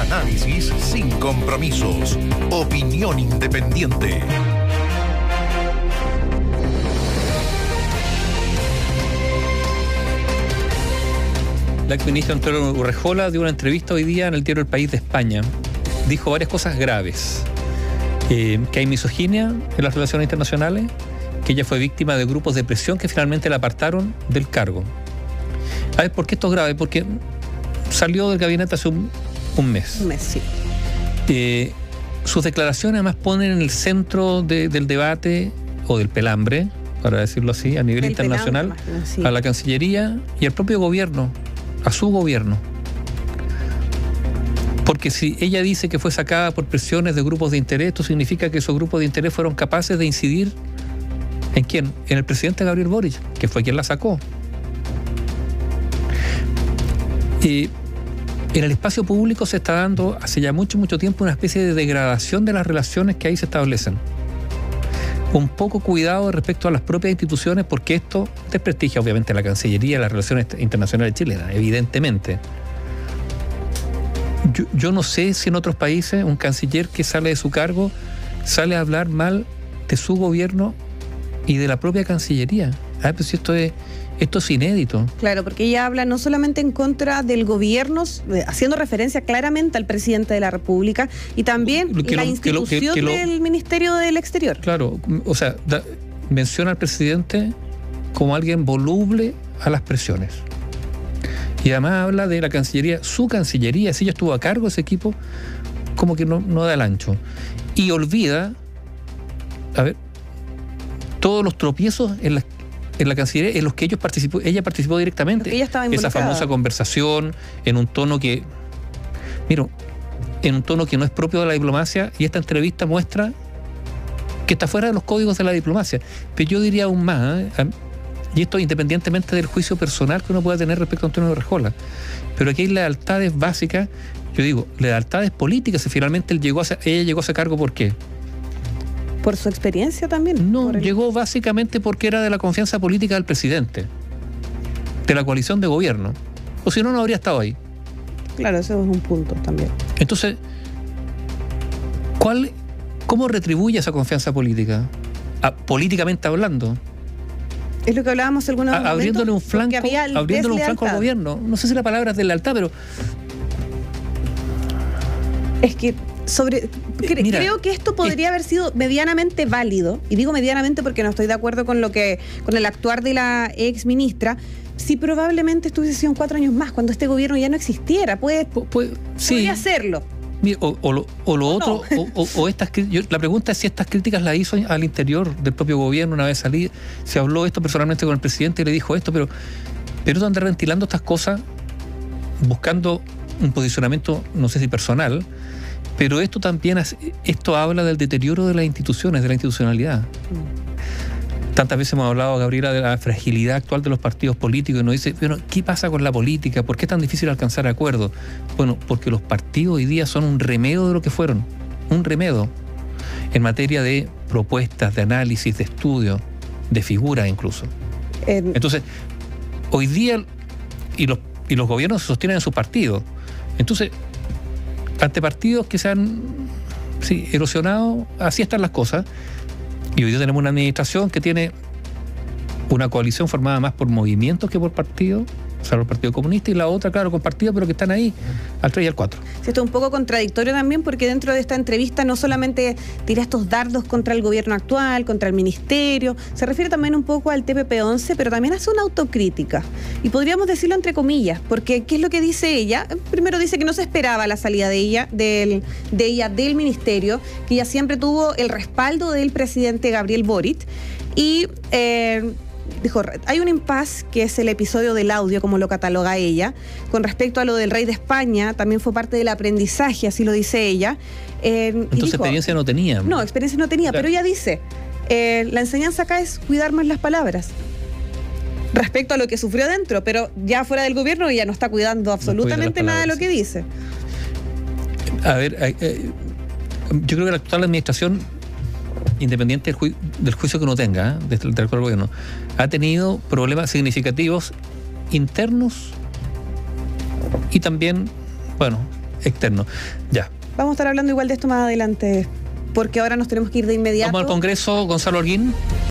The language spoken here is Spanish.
Análisis sin compromisos. Opinión independiente. La exministra Antonio Urrejola dio una entrevista hoy día en el diario El País de España. Dijo varias cosas graves. Eh, que hay misoginia en las relaciones internacionales, que ella fue víctima de grupos de presión que finalmente la apartaron del cargo. A ver, ¿por qué esto es grave? Porque salió del gabinete hace un, mes. Un mes, sí. Eh, sus declaraciones además ponen en el centro del debate o del pelambre, para decirlo así, a nivel internacional, a la Cancillería y al propio gobierno, a su gobierno. Porque si ella dice que fue sacada por presiones de grupos de interés, esto significa que esos grupos de interés fueron capaces de incidir en quién? En el presidente Gabriel Boric, que fue quien la sacó. Y en el espacio público se está dando hace ya mucho, mucho tiempo una especie de degradación de las relaciones que ahí se establecen. Un poco cuidado respecto a las propias instituciones porque esto desprestigia obviamente la Cancillería las relaciones internacionales chilenas, evidentemente. Yo, no sé si en otros países un canciller que sale de su cargo sale a hablar mal de su gobierno y de la propia Cancillería. Ah, pues esto es, esto es inédito. Claro, porque ella habla no solamente en contra del gobierno, eh, haciendo referencia claramente al presidente de la República y también la institución del Ministerio del Exterior. Claro, o sea, menciona al presidente como alguien voluble a las presiones. Y además habla de la Cancillería, su Cancillería, si ella estuvo a cargo de ese equipo, como que no, no da el ancho. Y olvida, a ver, todos los tropiezos en la, en la Cancillería en los que ellos participó, ella participó directamente. Ella estaba Esa famosa conversación en un tono que, mira, en un tono que no es propio de la diplomacia y esta entrevista muestra que está fuera de los códigos de la diplomacia. Pero yo diría aún más, ¿eh? y esto independientemente del juicio personal que uno pueda tener respecto a Antonio Rejola, pero aquí hay lealtades básicas, yo digo, lealtades políticas, y finalmente él llegó a, ella llegó a ese cargo, ¿por qué? Por su experiencia también. No, llegó básicamente porque era de la confianza política del presidente, de la coalición de gobierno. O si no, no habría estado ahí. Claro, eso es un punto también. Entonces, ¿cuál, ¿cómo retribuye esa confianza política? Ah, políticamente hablando. Es lo que hablábamos alguna vez. Abriéndole un flanco, abriéndole un flanco al gobierno. No sé si la palabra es de lealtad, pero. Es que sobre creo que esto podría haber sido medianamente válido y digo medianamente porque no estoy de acuerdo con lo que con el actuar de la ex ministra si probablemente estuviese sido cuatro años más cuando este gobierno ya no existiera. Puede, podría hacerlo. O, lo, otro, o, estas la pregunta es si estas críticas las hizo al interior del propio gobierno una vez salí, se habló esto personalmente con el presidente y le dijo esto, pero pero andar ventilando estas cosas buscando un posicionamiento, no sé si personal, pero esto también esto habla del deterioro de las instituciones, de la institucionalidad. Tantas veces hemos hablado, Gabriela, de la fragilidad actual de los partidos políticos y nos dice, bueno, ¿qué pasa con la política? ¿Por qué es tan difícil alcanzar acuerdos? Bueno, porque los partidos hoy día son un remedio de lo que fueron, un remedio en materia de propuestas, de análisis, de estudio, de figuras incluso. Entonces, hoy día, y los, y los gobiernos se sostienen en sus partidos. Entonces, ante partidos que se han erosionado, así están las cosas. Y hoy día tenemos una administración que tiene una coalición formada más por movimientos que por partidos salvo el Partido Comunista, y la otra, claro, compartida, pero que están ahí al 3 y al 4. Sí, esto es un poco contradictorio también, porque dentro de esta entrevista no solamente tira estos dardos contra el gobierno actual, contra el ministerio, se refiere también un poco al TPP-11, pero también hace una autocrítica. Y podríamos decirlo entre comillas, porque ¿qué es lo que dice ella? Primero dice que no se esperaba la salida de ella, del, de ella del ministerio, que ella siempre tuvo el respaldo del presidente Gabriel Boric. Y eh, dijo, hay un impas que es el episodio del audio, como lo cataloga ella, con respecto a lo del rey de España, también fue parte del aprendizaje, así lo dice ella. Eh, Entonces experiencia no tenía. No, experiencia no tenía, pero ella dice, eh, la enseñanza acá es cuidar más las palabras respecto a lo que sufrió dentro, pero ya fuera del gobierno ella no está cuidando absolutamente nada de lo que dice. A ver, eh, yo creo que la actual administración independiente del, juicio que uno tenga, ¿eh? del, del gobierno, ha tenido problemas significativos internos y también, bueno, externo. Ya. Vamos a estar hablando igual de esto más adelante, porque ahora nos tenemos que ir de inmediato. Vamos al Congreso, Gonzalo Orguín.